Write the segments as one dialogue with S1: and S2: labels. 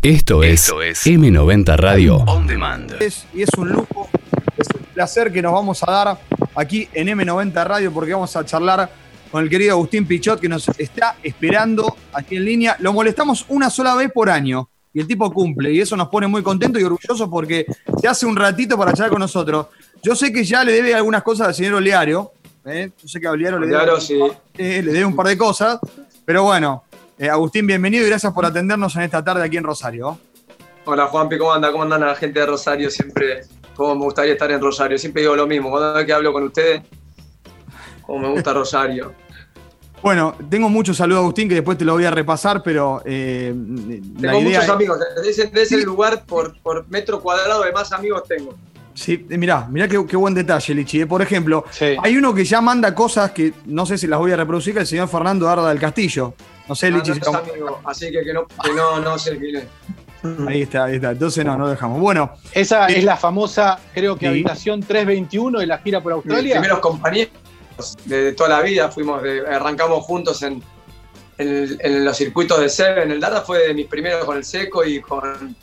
S1: Esto es, M90 Radio On Demand.
S2: y es un lujo, es un placer que nos vamos a dar aquí en M90 Radio porque vamos a charlar con el querido Agustín Pichot que nos está esperando aquí en línea. Lo molestamos una sola vez por año y el tipo cumple y eso nos pone muy contentos y orgullosos porque se hace un ratito para charlar con nosotros. Yo sé que ya le debe algunas cosas al señor Oleario. ¿eh? Yo sé que a Oleario le debe,
S3: sí.
S2: eh, le debe un par de cosas, pero bueno, eh, Agustín, bienvenido y gracias por atendernos en esta tarde aquí en Rosario.
S3: Hola Juanpi, ¿cómo anda? ¿Cómo andan la gente de Rosario? Siempre, como me gustaría estar en Rosario. Siempre digo lo mismo, cuando que hablo con ustedes, como me gusta Rosario.
S2: Bueno, tengo muchos saludos, Agustín, que después te lo voy a repasar, pero
S3: eh, tengo muchos amigos. De ese, lugar por, metro cuadrado de más amigos tengo.
S2: Sí, eh, mirá, mirá qué, buen detalle, Lichi. Por ejemplo, hay uno que ya manda cosas que no sé si las voy a reproducir, que es el señor Fernando Arda del Castillo. No sé, Lichi.
S3: así que, que, no, que no, no sé quién es.
S2: Ahí está, ahí está. Entonces no, no dejamos. Bueno.
S4: Esa es la famosa, creo que habitación 321 de la gira por Australia.
S3: Mis primeros compañeros de toda la vida, fuimos arrancamos juntos en, en, los circuitos de Seven. El Data fue de mis primeros con el Seco y con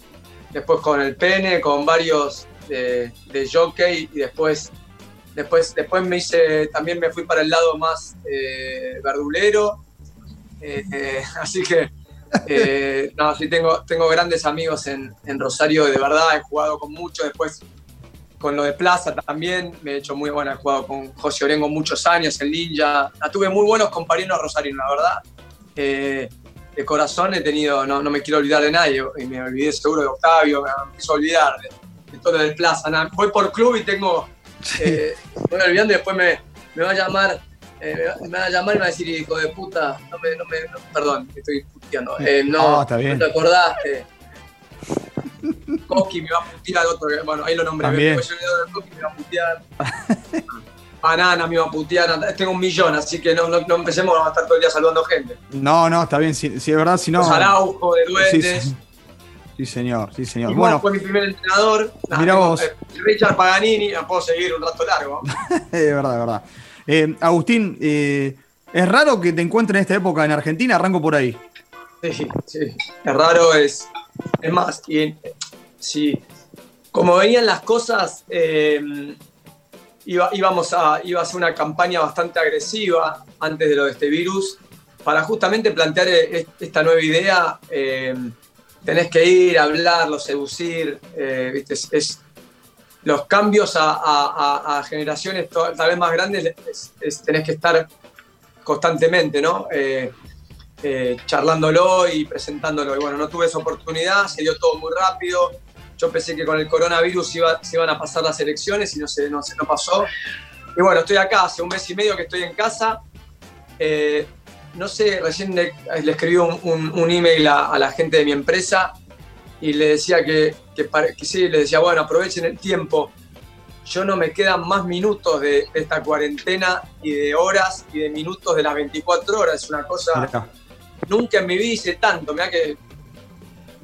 S3: después con el Pene, con varios de, de jockey y después después después me hice también me fui para el lado más eh, verdulero eh, así que, eh, no, sí, tengo, tengo grandes amigos en, Rosario, de verdad, he jugado con muchos, después con lo de Plaza también, me he hecho muy buena, he jugado con José Orengo muchos años en Ninja, tuve muy buenos compañeros Rosario, la verdad. Eh, de corazón he tenido, no, no, me quiero olvidar de nadie, y me olvidé seguro de Octavio, me empiezo a olvidar de, todo lo del Plaza. voy por club y tengo, me olvidando y después me, me va a llamar eh, me van a llamar y me van a decir, hijo de puta, no me, no me, perdón, estoy puteando. Eh, no,
S2: está bien.
S3: no te acordaste. Koski me va a putear, otro, bueno, ahí lo nombré.
S2: También.
S3: Koski me va a putear. Banana me va a putear, tengo un millón, así que no, no, no, empecemos a estar todo el día saludando gente.
S2: No, no, está bien, si, si es verdad, si no.
S3: Los Araujo, de Duendes.
S2: Sí, sí. señor, sí, señor.
S3: Y bueno, fue mi primer entrenador.
S2: Vos.
S3: Eh, Richard Paganini, puedo seguir un rato largo.
S2: es verdad, es verdad. Eh, Agustín, eh, ¿es raro que te encuentres en esta época en Argentina? Arranco por ahí.
S3: Sí, sí. Es raro, es. Es más, y, sí. Como venían las cosas, eh, íbamos a, iba a ser una campaña bastante agresiva antes de lo de este virus para justamente plantear esta nueva idea. tenés que ir, hablarlo, seducir. ¿viste? es, los cambios a, generaciones tal vez más grandes tenés que estar constantemente, ¿no? Eh, eh, charlándolo y presentándolo. Y bueno, no tuve esa oportunidad, se dio todo muy rápido. Yo pensé que con el coronavirus se iban a pasar las elecciones y no se, no, se, no pasó. Y bueno, estoy acá, hace un mes y medio que estoy en casa. Eh, no sé, recién le, escribí un, email a la gente de mi empresa y le decía que, que, sí, le decía, bueno, aprovechen el tiempo. Yo no me quedan más minutos de, esta cuarentena y de horas y de minutos de las 24 horas. Es una cosa. Nunca en mi vida hice tanto. Mira que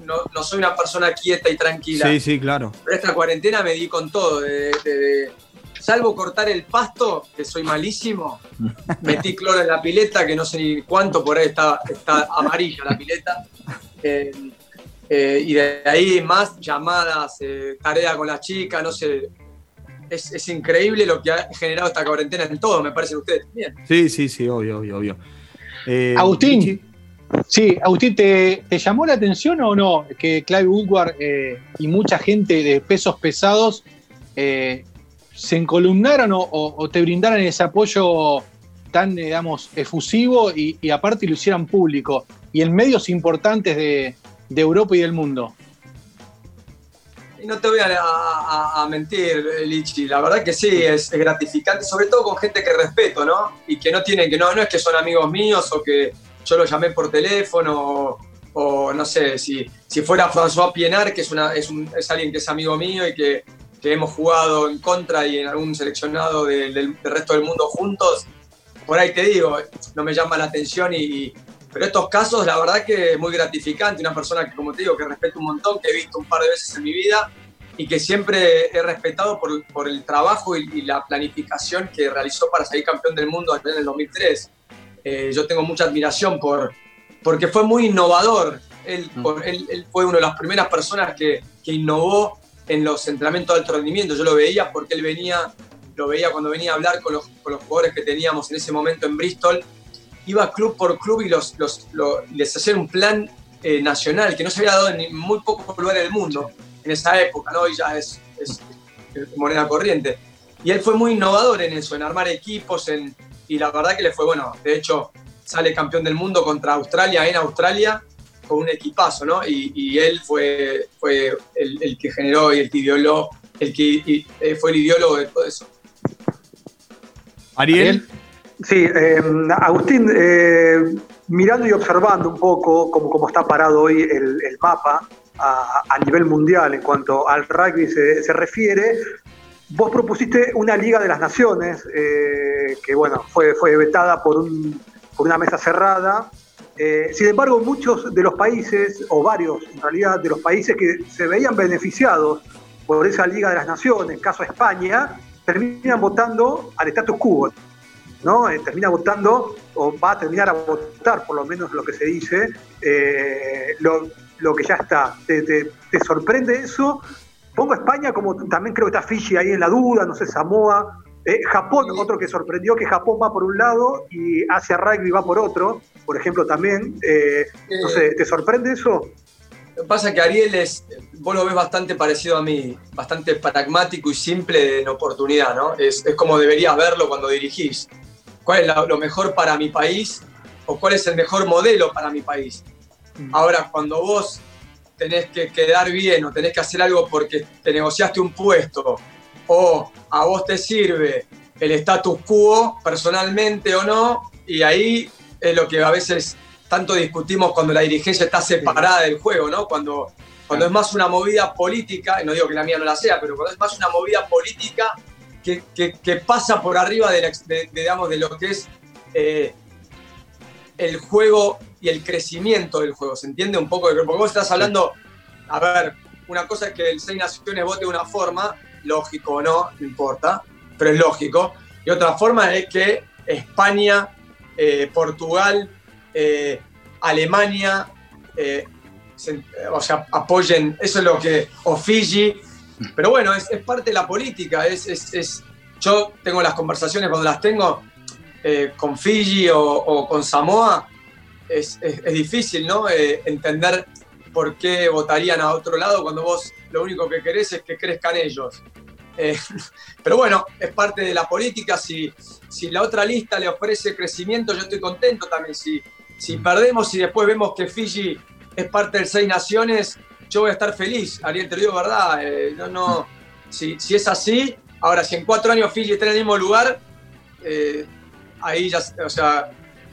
S3: no, no, soy una persona quieta y tranquila.
S2: Sí, sí, claro.
S3: Pero esta cuarentena me di con todo. De, salvo cortar el pasto, que soy malísimo, metí cloro en la pileta, que no sé ni cuánto, por ahí está, está amarilla la pileta. Eh, eh, y de ahí más llamadas, eh, tarea con la chica, no sé. Es, increíble lo que ha generado esta cuarentena en todo, me parece ustedes también.
S2: Sí, sí, sí, obvio, obvio, obvio.
S4: Eh, Agustín, sí, Agustín, ¿te, llamó la atención o no que Clive Woodward y mucha gente de pesos pesados se encolumnaron o, te brindaran ese apoyo tan, digamos, efusivo y, y aparte lo hicieran público? Y en medios importantes de, de Europa y del mundo.
S3: No te voy a, mentir, Lichi, la verdad que sí, es, gratificante, sobre todo con gente que respeto, ¿no? Y que no tienen, que no, no es que son amigos míos o que yo los llamé por teléfono o, no sé, si, si fuera François Pienar, que es, una, es, es alguien que es amigo mío y que, que, hemos jugado en contra y en algún seleccionado del, del, resto del mundo juntos, por ahí te digo, no me llama la atención y, pero estos casos, la verdad que es muy gratificante. Una persona que, como te digo, que respeto un montón, que he visto un par de veces en mi vida y que siempre he respetado por, por el trabajo y, la planificación que realizó para salir campeón del mundo en el 2003. Eh, yo tengo mucha admiración por, porque fue muy innovador Él, mm. él, fue una de las primeras personas que, que, innovó en los entrenamientos de alto rendimiento. Yo lo veía porque él venía, lo veía cuando venía a hablar con los, con los jugadores que teníamos en ese momento en Bristol. Iba club por club y los, los, les hacía un plan eh, nacional que no se había dado en muy pocos lugares del mundo en esa época, ¿no? Y ya es, es, moneda corriente. Y él fue muy innovador en eso, en armar equipos, en, y la verdad que le fue bueno. De hecho, sale campeón del mundo contra Australia en Australia con un equipazo, ¿no? Y, él fue, fue el, que generó y el que ideoló, el que eh, fue el ideólogo de todo eso.
S2: Ariel.
S5: Sí, eh, Agustín, eh, mirando y observando un poco cómo, cómo está parado hoy el, mapa a, nivel mundial en cuanto al rugby se, refiere, vos propusiste una Liga de las Naciones, que bueno, fue, fue vetada por un por una mesa cerrada. Eh, sin embargo, muchos de los países, o varios en realidad, de los países que se veían beneficiados por esa Liga de las Naciones, caso España, terminan votando al status quo. ¿No? Eh, termina votando, o va a terminar a votar, por lo menos lo que se dice, eh, lo, que ya está. ¿Te, te sorprende eso? Pongo España como también creo que está Fiji ahí en la duda, no sé, Samoa. Eh, Japón, otro que sorprendió que Japón va por un lado y Asia Rugby va por otro, por ejemplo, también. Eh, ¿te sorprende eso?
S3: Lo pasa es que Ariel es, vos lo ves bastante parecido a mí, bastante pragmático y simple en oportunidad, ¿no? Es, como deberías verlo cuando dirigís. ¿Cuál es lo mejor para mi país o cuál es el mejor modelo para mi país? Mm. Ahora, cuando vos tenés que quedar bien o tenés que hacer algo porque te negociaste un puesto o a vos te sirve el status quo personalmente o no, y ahí es lo que a veces tanto discutimos cuando la dirigencia está separada del juego, ¿no? Cuando, cuando es más una movida política, y no digo que la mía no la sea, pero cuando es más una movida política que, que, pasa por arriba de, digamos, de lo que es eh, el juego y el crecimiento del juego. ¿Se entiende un poco? Porque vos estás hablando, a ver, una cosa es que el Seis Naciones vote de una forma lógico o no, no importa, pero es lógico. Y otra forma es que España, eh, Portugal, eh, Alemania, eh, o sea, apoyen, eso es lo que, o Fiji, pero bueno, es, parte de la política, es, es, yo tengo las conversaciones cuando las tengo con Fiji o, con Samoa, es, difícil, ¿no? entender por qué votarían a otro lado cuando vos lo único que querés es que crezcan ellos. Eh, pero bueno, es parte de la política. Si, si la otra lista le ofrece crecimiento, yo estoy contento también. Si, si perdemos y después vemos que Fiji es parte del Seis Naciones, yo voy a estar feliz. Ariel, te lo digo verdad. Eh, no, no, si, si, es así, ahora, si en cuatro años Fiji está en el mismo lugar, eh, ahí ya, o sea,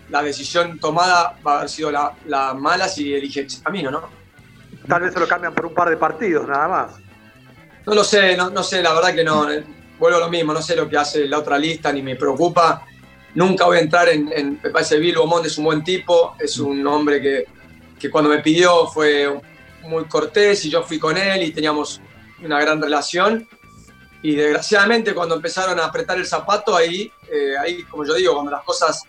S3: la decisión tomada va a haber sido la, la mala si elige camino, ¿no?
S5: Tal vez se lo cambian por un par de partidos, nada más.
S3: No lo sé, no, sé, la verdad que no. Vuelvo a lo mismo, no sé lo que hace la otra lista, ni me preocupa. Nunca voy a entrar en. en me parece Beaumont es un buen tipo, es un hombre que, que cuando me pidió fue muy cortés y yo fui con él y teníamos una gran relación. Y desgraciadamente cuando empezaron a apretar el zapato, ahí, eh, ahí como yo digo, cuando las cosas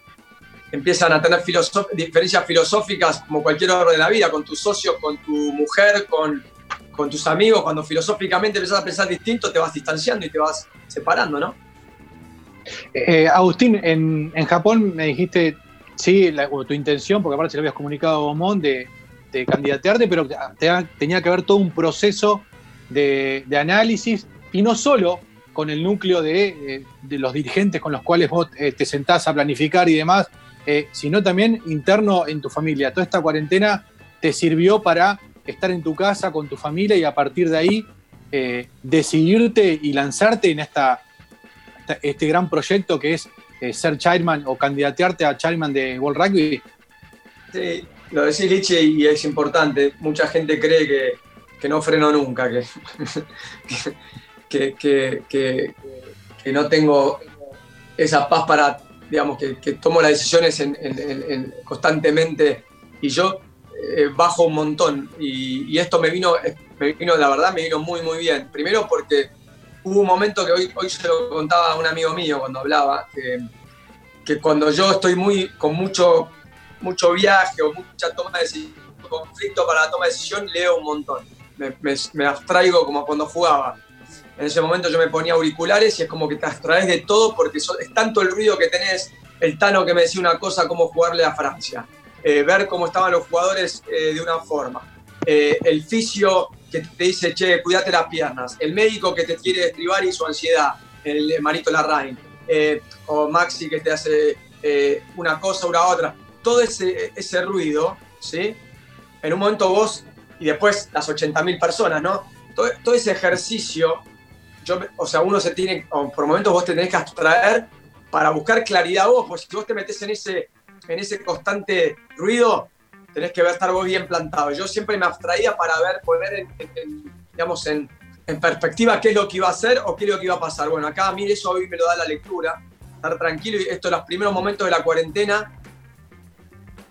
S3: empiezan a tener diferencias filosóficas como cualquier obra de la vida, con tus socios, con tu mujer, con, con tus amigos, cuando filosóficamente empiezas a pensar distinto, te vas distanciando y te vas separando, ¿no?
S4: Eh, Agustín, en, Japón me dijiste, sí, tu intención, porque aparte se lo habías comunicado a Bomón, de, candidatearte, pero tenía que haber todo un proceso de, análisis y no solo con el núcleo de, eh, los dirigentes con los cuales vos eh, te sentás a planificar y demás, eh, sino también interno en tu familia. Toda esta cuarentena te sirvió para estar en tu casa con tu familia y a partir de ahí decidirte y lanzarte en este gran proyecto que es ser chairman o candidatearte a chairman de World Rugby.
S3: Sí, lo decís Liche y es importante. Mucha gente cree que, no freno nunca, que, que, no tengo esa paz para digamos, que, tomo las decisiones constantemente y yo eh, bajo un montón. Y, esto me vino, me vino, la verdad, me vino muy, muy bien. Primero porque hubo un momento que hoy, hoy se lo contaba a un amigo mío cuando hablaba, que, que cuando yo estoy muy, con mucho, mucho viaje o mucha toma de decisiones, conflicto para la toma de decisión, leo un montón. Me, me, abstraigo como cuando jugaba. En ese momento yo me ponía auriculares y es como que te abstraes de todo porque es tanto el ruido que tenés, el Tano que me decía una cosa, cómo jugarle a Francia, eh, ver cómo estaban los jugadores eh, de una forma, eh, el fisio que te dice, che, cuídate las piernas, el médico que te quiere destribar y su ansiedad, el Marito Larraín, o Maxi que te hace una cosa la otra, todo ese, ese ruido, ¿sí? En un momento vos, y después las 80.000 personas, ¿no? Todo, todo, ese ejercicio, yo, o sea, uno se tiene, por momentos vos tenés que abstraer para buscar claridad vos, porque si vos te metes en ese, en ese constante ruido, tenés que estar vos bien plantado. Yo siempre me abstraía para ver, poner en, digamos, en, en, perspectiva qué es lo que iba a hacer o qué es lo que iba a pasar. Bueno, acá a mí eso hoy me lo da la lectura, estar tranquilo. Y esto, los primeros momentos de la cuarentena,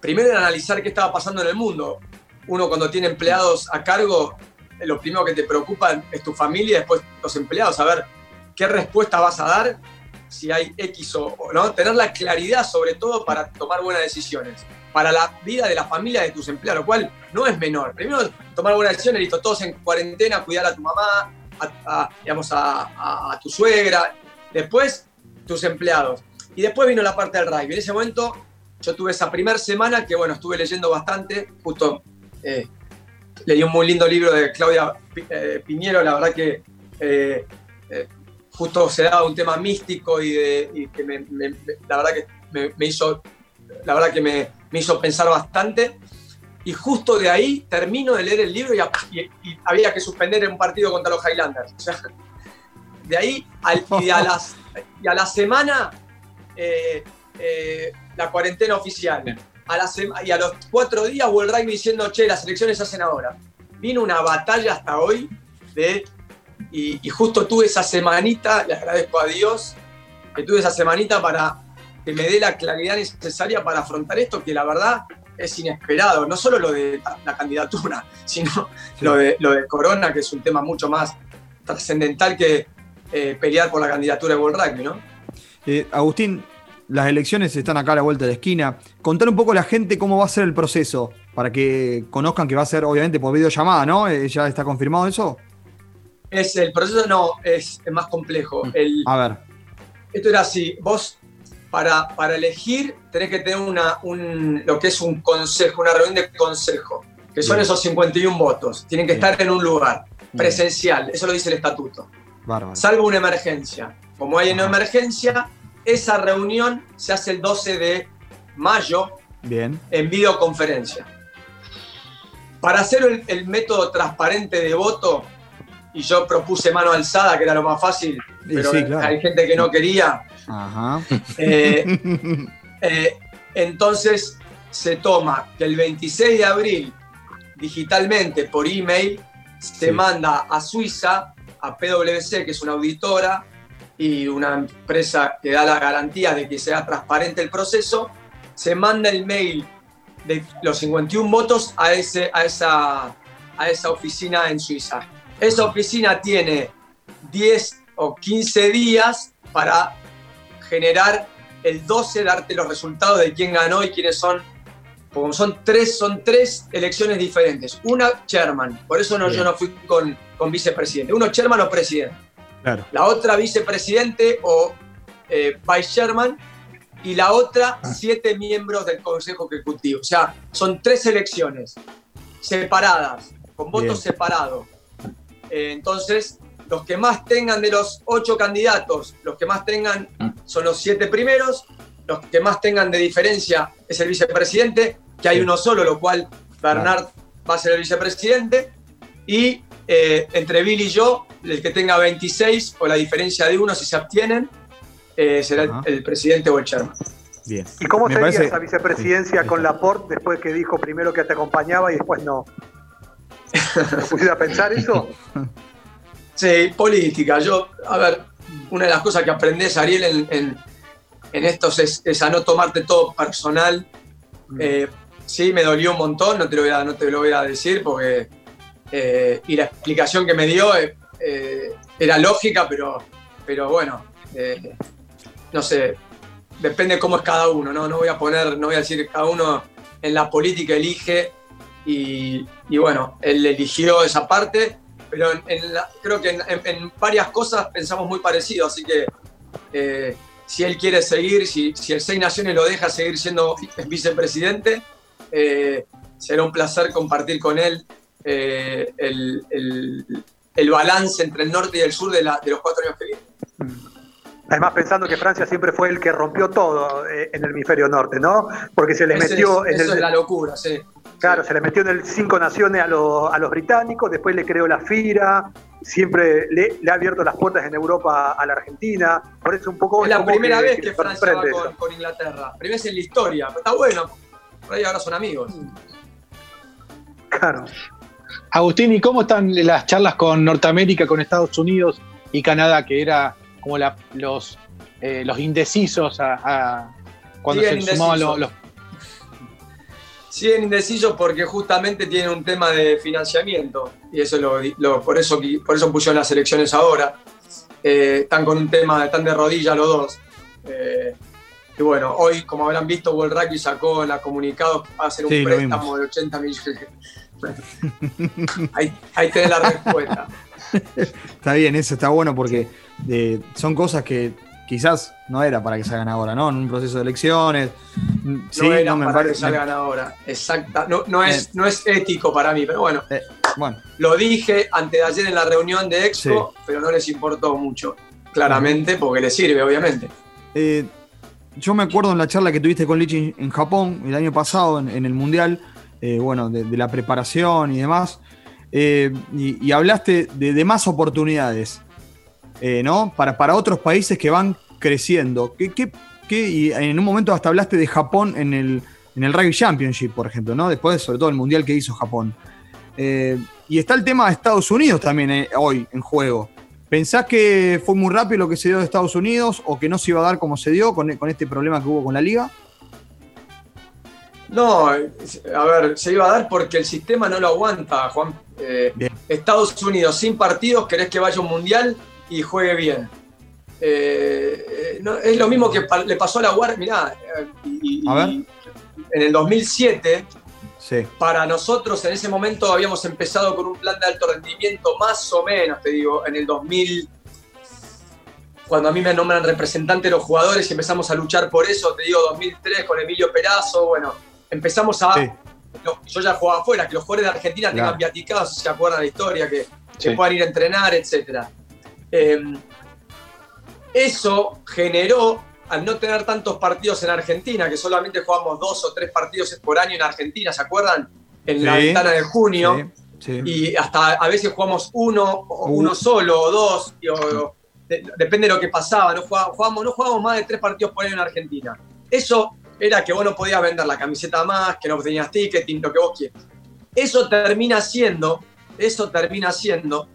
S3: primero analizar qué estaba pasando en el mundo. Uno cuando tiene empleados a cargo, lo primero que te preocupa es tu familia después los empleados, a ver qué respuesta vas a dar si hay X o no, tener la claridad sobre todo para tomar buenas decisiones, para la vida de la familia de tus empleados, lo cual no es menor. Primero, tomar buenas decisiones, listo, todos en cuarentena, cuidar a tu mamá, a, digamos, a, tu suegra, después tus empleados. Y después vino la parte del rugby. En ese momento yo tuve esa primera semana que, bueno, estuve leyendo bastante, justo eh, leí un muy lindo libro de Claudia eh, Piñero, la verdad que eh, justo se daba un tema místico y, de, que me, la verdad que me, hizo, la verdad que me, hizo pensar bastante. Y justo de ahí termino de leer el libro y, había que suspender un partido contra los Highlanders. de ahí y, a las, y a la semana eh, eh, la cuarentena oficial. A la y a los cuatro días World Rugby diciendo, che, las elecciones se hacen ahora. Vino una batalla hasta hoy de y, justo tuve esa semanita, le agradezco a Dios, que tuve esa semanita para que me dé la claridad necesaria para afrontar esto, que la verdad es inesperado. No solo lo de la candidatura, sino lo, de, lo de Corona, que es un tema mucho más trascendental que eh, pelear por la candidatura de World Rugby, ¿no?
S2: Eh, Agustín, las elecciones están acá a la vuelta de la esquina. Contar un poco a la gente cómo va a ser el proceso, para que conozcan que va a ser obviamente por videollamada, ¿no? Eh, ¿Ya está confirmado eso?
S3: Es el proceso, no, es, más complejo. Mm. El,
S2: a ver.
S3: Esto era así, vos para, para elegir tenés que tener una, un, lo que es un consejo, una reunión de consejo, que son esos 51 votos. Tienen que estar en un lugar presencial, eso lo dice el estatuto. Salvo una emergencia. Como hay una emergencia, esa reunión se hace el 12 de mayo
S2: Bien.
S3: en videoconferencia. Para hacer el método transparente de voto, y yo propuse mano alzada, que era lo más fácil, pero hay gente que no quería. Eh, eh, entonces se toma que el 26 de abril, digitalmente, por email, se manda a Suiza, a PwC, que es una auditora y una empresa que da la garantía de que sea transparente el proceso, se manda el mail de los 51 votos a, ese, a, esa, a esa oficina en Suiza. Esa oficina tiene 10 o 15 días para generar el 12, darte los resultados de quién ganó y quiénes son. Como son tres, son tres elecciones diferentes. Una chairman, por eso no, yo no fui con, con vicepresidente. Uno chairman o presidente.
S2: Claro.
S3: La otra vicepresidente o eh, vice chairman y la otra ah. siete miembros del Consejo Ejecutivo. O sea, son tres elecciones separadas, con votos separados. Eh, entonces, los que más tengan de los ocho candidatos, los que más tengan son los siete primeros, los que más tengan de diferencia es el vicepresidente, que hay uno solo, lo cual Bernard va a ser el vicepresidente, y eh, entre Bill y yo, el que tenga 26 o la diferencia de uno si se abstienen, eh, será el, presidente o el chairman.
S5: Bien. ¿Y cómo sería esa vicepresidencia con Laporte después que dijo primero que te acompañaba y después no? ¿Pusiste a pensar eso?
S3: Sí, política. Yo, a ver, una de las cosas que aprendes, Ariel, en, en, estos es, a no tomarte todo personal. Mm. Eh, sí, me dolió un montón, no te lo voy a, no te lo voy a decir, porque. Eh, y la explicación que me dio eh, era lógica, pero, pero bueno, no sé, depende cómo es cada uno, ¿no? No voy a poner, no voy a decir, cada uno en la política elige y, bueno, él eligió esa parte, pero creo que en, varias cosas pensamos muy parecido, así que eh, si él quiere seguir, si, si, el Seis Naciones lo deja seguir siendo vicepresidente, eh, será un placer compartir con él eh, el, el, balance entre el norte y el sur de, la, de los cuatro años que vienen.
S5: Además, pensando que Francia siempre fue el que rompió todo eh, en el hemisferio norte, ¿no? Porque se le metió.
S3: en eso es la locura, sí.
S5: Claro, se le metió en el Cinco Naciones a los, a los británicos, después le creó la FIRA, siempre le, ha abierto las puertas en Europa a la Argentina. Por eso un poco.
S3: Es la primera vez que, Francia va con, con, Inglaterra. Primera vez en la historia. Está bueno. Por ahí ahora son amigos.
S4: Claro. Agustín, ¿y cómo están las charlas con Norteamérica, con Estados Unidos y Canadá, que era como los, eh, los indecisos a, cuando se sumaban los,
S3: Siguen indecisos porque justamente tienen un tema de financiamiento y eso lo, por eso por eso pusieron las elecciones ahora. Eh, están con un tema, están de rodillas los dos. Eh, y bueno, hoy, como habrán visto, World Rugby sacó en la comunicados que va a hacer un préstamo de 80 millones. ahí, ahí tenés la respuesta.
S2: está bien, eso está bueno porque son cosas que quizás no era para que salgan ahora, ¿no? En un proceso de elecciones.
S3: Sí, no era para que salgan ahora. Exacta. No, es, eh. no es ético para mí, pero bueno. Eh, bueno. Lo dije antes de ayer en la reunión de Expo, pero no les importó mucho. Claramente, porque les sirve, obviamente.
S2: Eh, yo me acuerdo en la charla que tuviste con Lichi en Japón el año pasado, en, el Mundial, bueno, de, la preparación y demás. y, hablaste de, más oportunidades. Eh, ¿no? Para, para otros países que van creciendo. ¿Qué, y en un momento hasta hablaste de Japón en el, en el Rugby Championship, por ejemplo, ¿no? Después, sobre todo, el Mundial que hizo Japón. Eh, y está el tema de Estados Unidos también eh, hoy en juego. ¿Pensás que fue muy rápido lo que se dio de Estados Unidos o que no se iba a dar como se dio con, con este problema que hubo con la liga?
S3: No, a ver, se iba a dar porque el sistema no lo aguanta, Juan. Estados Unidos sin partidos, querés que vaya un mundial, y juegue bien. Eh, es lo mismo que le pasó a la Guardia, mirá, en el 2007, para nosotros en ese momento habíamos empezado con un plan de alto rendimiento, más o menos, te digo, en el 2000, cuando a mí me nombran representante de los jugadores y empezamos a luchar por eso, te digo, 2003 con Emilio Perazo, bueno, empezamos a... yo ya jugaba afuera, que los jugadores de Argentina tengan viaticados, si se acuerdan de la historia, que, que puedan ir a entrenar, etcétera. Em, eso generó, al no tener tantos partidos en Argentina, que solamente jugamos dos o tres partidos por año en Argentina, ¿se acuerdan? En la ventana de junio. Y hasta a veces jugamos uno, uno solo o dos, depende de lo que pasaba. No jugábamos, no jugábamos más de tres partidos por año en Argentina. Eso era que vos no podías vender la camiseta más, que no tenías ticketing, lo que vos quieras. Eso termina siendo, eso termina siendo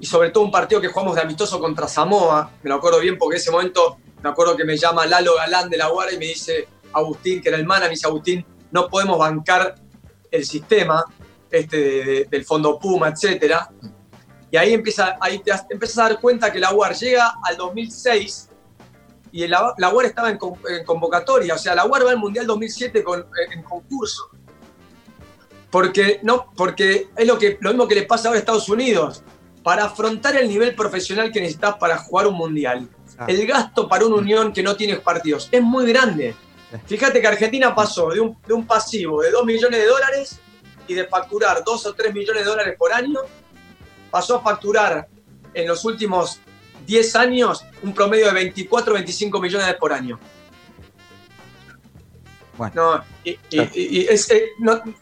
S3: y sobre todo un partido que jugamos de amistoso contra Samoa, me lo acuerdo bien porque en ese momento me acuerdo que me llama Lalo Galán de la Guardia y me dice Agustín, que era el mana, me dice Agustín, no podemos bancar el sistema este del fondo Puma, etcétera. Y ahí, empieza, ahí te empiezas a dar cuenta que la UAR llega al 2006 y la, la UAR estaba en, convocatoria, o sea, la UAR va al Mundial 2007 con, en concurso. Porque, no, porque es lo, que, lo mismo que le pasa ahora a Estados Unidos para afrontar el nivel profesional que necesitas para jugar un mundial, el gasto para una unión que no tiene partidos es muy grande. Fíjate que Argentina pasó de un, pasivo de 2 millones de dólares y de facturar 2 o 3 millones de dólares por año, pasó a facturar en los últimos 10 años un promedio de 24 o 25 millones por año. No, y, eh,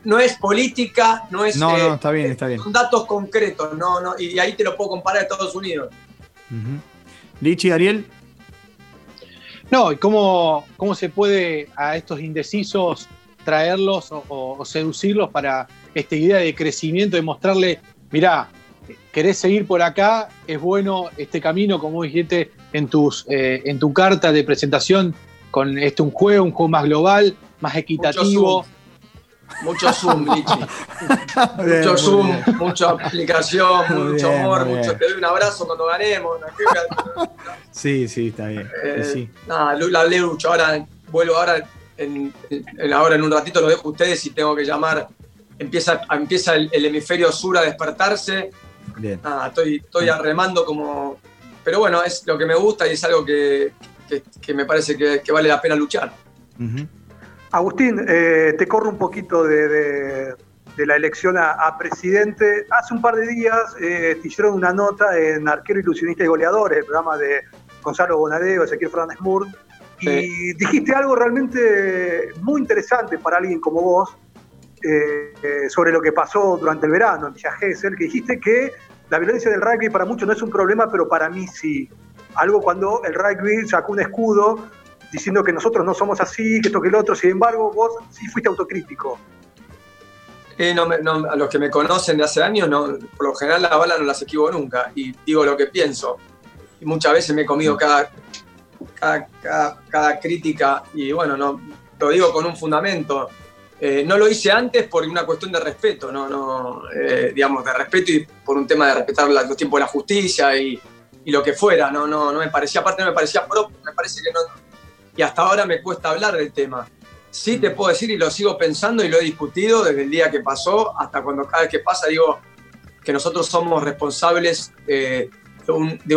S3: no, es política, no es.
S2: No, no, está bien, está bien.
S3: Son datos concretos, no, no, y ahí te lo puedo comparar a Estados Unidos.
S2: Lichi, Ariel.
S4: No, y cómo, cómo se puede a estos indecisos traerlos o, seducirlos para esta idea de crecimiento, de mostrarle, mirá, querés seguir por acá, es bueno este camino, como dijiste en, tus, eh, en tu carta de presentación con este un juego, un juego más global, más equitativo.
S3: Mucho Zoom, Lichi. mucho Zoom, mucha aplicación, mucho amor, mucho. Te doy un abrazo cuando ganemos.
S2: sí, sí, está bien.
S3: Eh,
S2: sí.
S3: Nada, la Ahora vuelvo ahora en, ahora en un ratito lo dejo a ustedes y tengo que llamar empieza, empieza el, hemisferio sur a despertarse.
S2: Bien.
S3: estoy, estoy arremando como... Pero bueno, es lo que me gusta y es algo que, me parece que, vale la pena luchar.
S5: Agustín, eh, te corro un poquito de, la elección a, presidente. Hace un par de días eh, te hicieron una nota en Arquero Ilusionista y Goleadores, el programa de Gonzalo Bonadeo, Ezequiel Fernández Mur, y dijiste algo realmente muy interesante para alguien como vos eh, sobre lo que pasó durante el verano en Villa Gesell, que dijiste que la violencia del rugby para muchos no es un problema, pero para mí sí. Algo cuando el rugby sacó un escudo diciendo que nosotros no somos así, que esto que el otro, sin embargo vos sí fuiste autocrítico.
S3: Eh, no, a los que me conocen de hace años, no, por lo general la bala no las esquivo nunca y digo lo que pienso. Y muchas veces me he comido cada, cada, crítica y bueno, no, lo digo con un fundamento. Eh, no lo hice antes por una cuestión de respeto, no, no eh, digamos, de respeto y por un tema de respetar los tiempos de la justicia y, y, lo que fuera. No, no, no me parecía, aparte no me parecía propio, me parece que no, y hasta ahora me cuesta hablar del tema. Sí te puedo decir y lo sigo pensando y lo he discutido desde el día que pasó hasta cuando cada vez que pasa digo que nosotros somos responsables eh, de,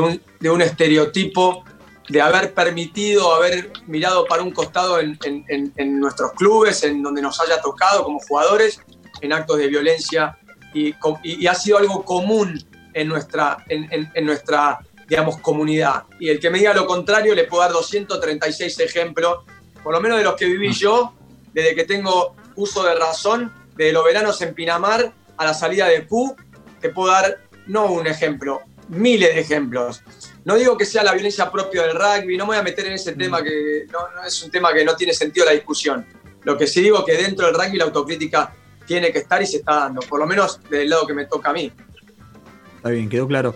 S3: un, estereotipo de haber permitido, haber mirado para un costado en, nuestros clubes, en donde nos haya tocado como jugadores, en actos de violencia y, y, ha sido algo común en nuestra, en, nuestra digamos, comunidad. Y el que me diga lo contrario, le puedo dar 236 ejemplos, por lo menos de los que viví yo, desde que tengo uso de razón, desde los veranos en Pinamar a la salida de Q, te puedo dar, no un ejemplo, miles de ejemplos. No digo que sea la violencia propia del rugby, no me voy a meter en ese mm. tema que no, es un tema que no tiene sentido la discusión. Lo que sí digo es que dentro del rugby la autocrítica tiene que estar y se está dando, por lo menos del lado que me toca a mí.
S2: Está bien, quedó claro.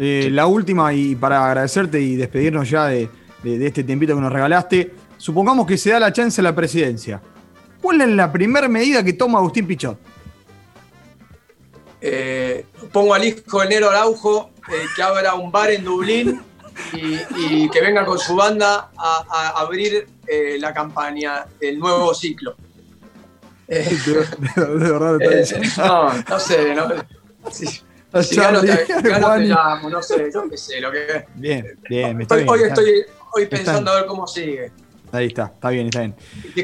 S2: Eh, la última, y para agradecerte y despedirnos ya de, este tiempito que nos regalaste, supongamos que se da la chance a la presidencia. ¿Cuál es la primera medida que toma Agustín Pichot?
S3: Eh, pongo al hijo de Nero Araujo eh, que abra un bar en Dublín y, que venga con su banda a, abrir la campaña del nuevo ciclo. de, verdad, no, no sé, no, si gano, te, llamo, no sé, yo qué sé, lo que.
S2: Bien, bien,
S3: estoy, Hoy estoy hoy pensando a ver cómo sigue.
S2: Ahí está, está bien, está bien.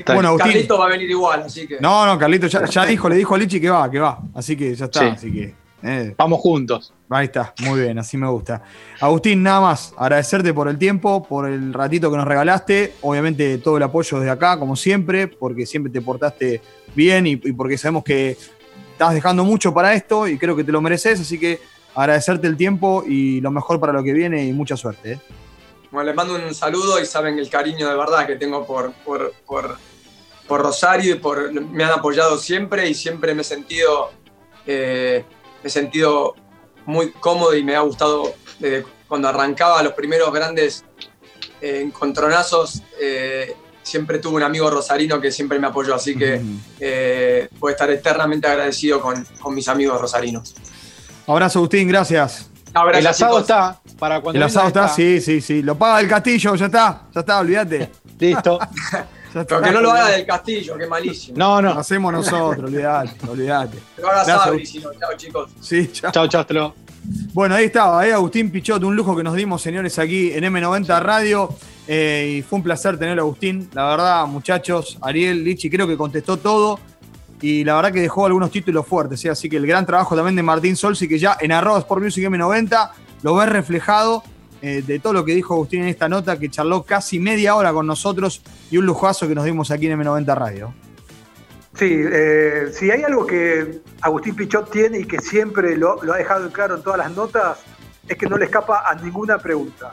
S3: bueno, Carlito va a venir igual, así que.
S2: No, no, Carlito ya, ya dijo, le dijo a Lichi que va, que va. Así que ya está, así que.
S4: Eh. Vamos juntos.
S2: Ahí está, muy bien, así me gusta. Agustín, nada más, agradecerte por el tiempo, por el ratito que nos regalaste. Obviamente todo el apoyo desde acá, como siempre, porque siempre te portaste bien y, y porque sabemos que estás dejando mucho para esto y creo que te lo mereces, así que agradecerte el tiempo y lo mejor para lo que viene y mucha suerte. ¿eh?
S3: Bueno, les mando un saludo y saben el cariño de verdad que tengo por, por, por, Rosario y por, me han apoyado siempre y siempre me he sentido, eh, me he sentido muy cómodo y me ha gustado desde cuando arrancaba los primeros grandes eh, encontronazos siempre tuve un amigo rosarino que siempre me apoyó, así que eh, puedo estar eternamente agradecido con, mis amigos rosarinos.
S2: Abrazo, Agustín, gracias.
S4: el asado está para cuando.
S2: El asado está, sí, sí, sí. Lo paga el castillo, ya está, ya está, olvídate.
S4: Listo.
S3: Pero que no lo haga del castillo, que malísimo.
S2: No, no. Lo hacemos nosotros, olvídate, olvídate.
S3: Lo haga Sabri, si no. Chao, chicos.
S2: Sí, chao.
S4: Chao, chao,
S2: Bueno, ahí estaba, ahí Agustín Pichot, un lujo que nos dimos, señores, aquí en M90 Radio. Eh, y fue un placer tener a Agustín. La verdad, muchachos, Ariel, Lichi, creo que contestó todo. Y la verdad que dejó algunos títulos fuertes. ¿eh? Así que el gran trabajo también de Martín Solsi, que ya en arroba Sport Music M90 lo ve reflejado eh, de todo lo que dijo Agustín en esta nota, que charló casi media hora con nosotros y un lujazo que nos dimos aquí en M90 Radio.
S5: Sí, si hay algo que Agustín Pichot tiene y que siempre lo ha dejado claro en todas las notas, es que no le escapa a ninguna pregunta.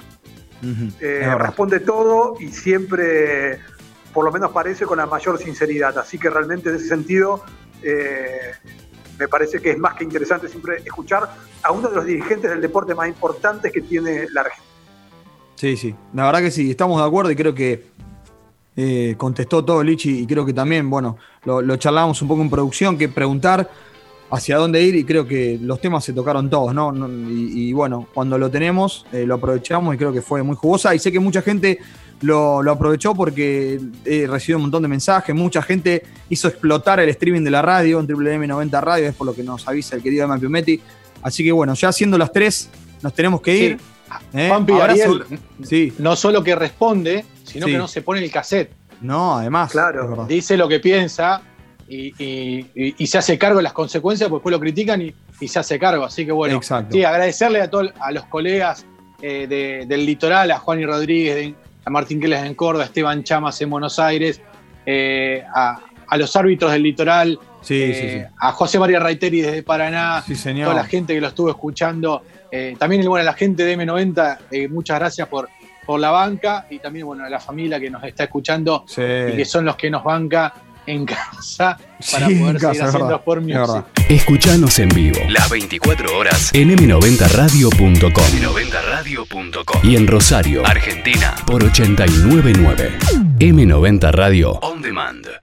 S5: Eh, responde todo y siempre, por lo menos parece, con la mayor sinceridad. Así que realmente en ese sentido, eh, me parece que es más que interesante siempre escuchar a uno de los dirigentes del deporte más importantes que tiene la región.
S2: Sí, sí, la verdad que sí, estamos de acuerdo y creo que eh, contestó todo Lichi y creo que también, bueno, lo, lo charlamos un poco en producción, que preguntar hacia dónde ir y creo que los temas se tocaron todos, ¿no? y, bueno, cuando lo tenemos, eh, lo aprovechamos y creo que fue muy jugosa y sé que mucha gente lo, aprovechó porque eh, recibió un montón de mensajes, mucha gente hizo explotar el streaming de la radio en WM90 Radio, es por lo que nos avisa el querido Emma Piumetti. Así que bueno, ya siendo las tres, nos tenemos que ir.
S4: ¿Eh? sí. no solo que responde, sino que no se pone el cassette.
S2: No, además.
S4: Claro. Dice lo que piensa y, se hace cargo de las consecuencias, porque después lo critican y, se hace cargo. Así que bueno, sí, agradecerle a, todos a los colegas eh, del litoral, a Juan y Rodríguez, a Martín Keles en Córdoba, a Esteban Chamas en Buenos Aires, eh, a, los árbitros del litoral, a José María Raiteri desde Paraná, toda la gente que lo estuvo escuchando. también bueno, la gente de M90, muchas gracias por, por la banca y también bueno, a la familia que nos está escuchando y que son los que nos banca en casa para poder seguir haciendo Sport Music.
S1: Escuchanos en vivo. Las 24 horas en m90radio.com m90radio.com y en Rosario, Argentina. por 899 M90 Radio. On Demand.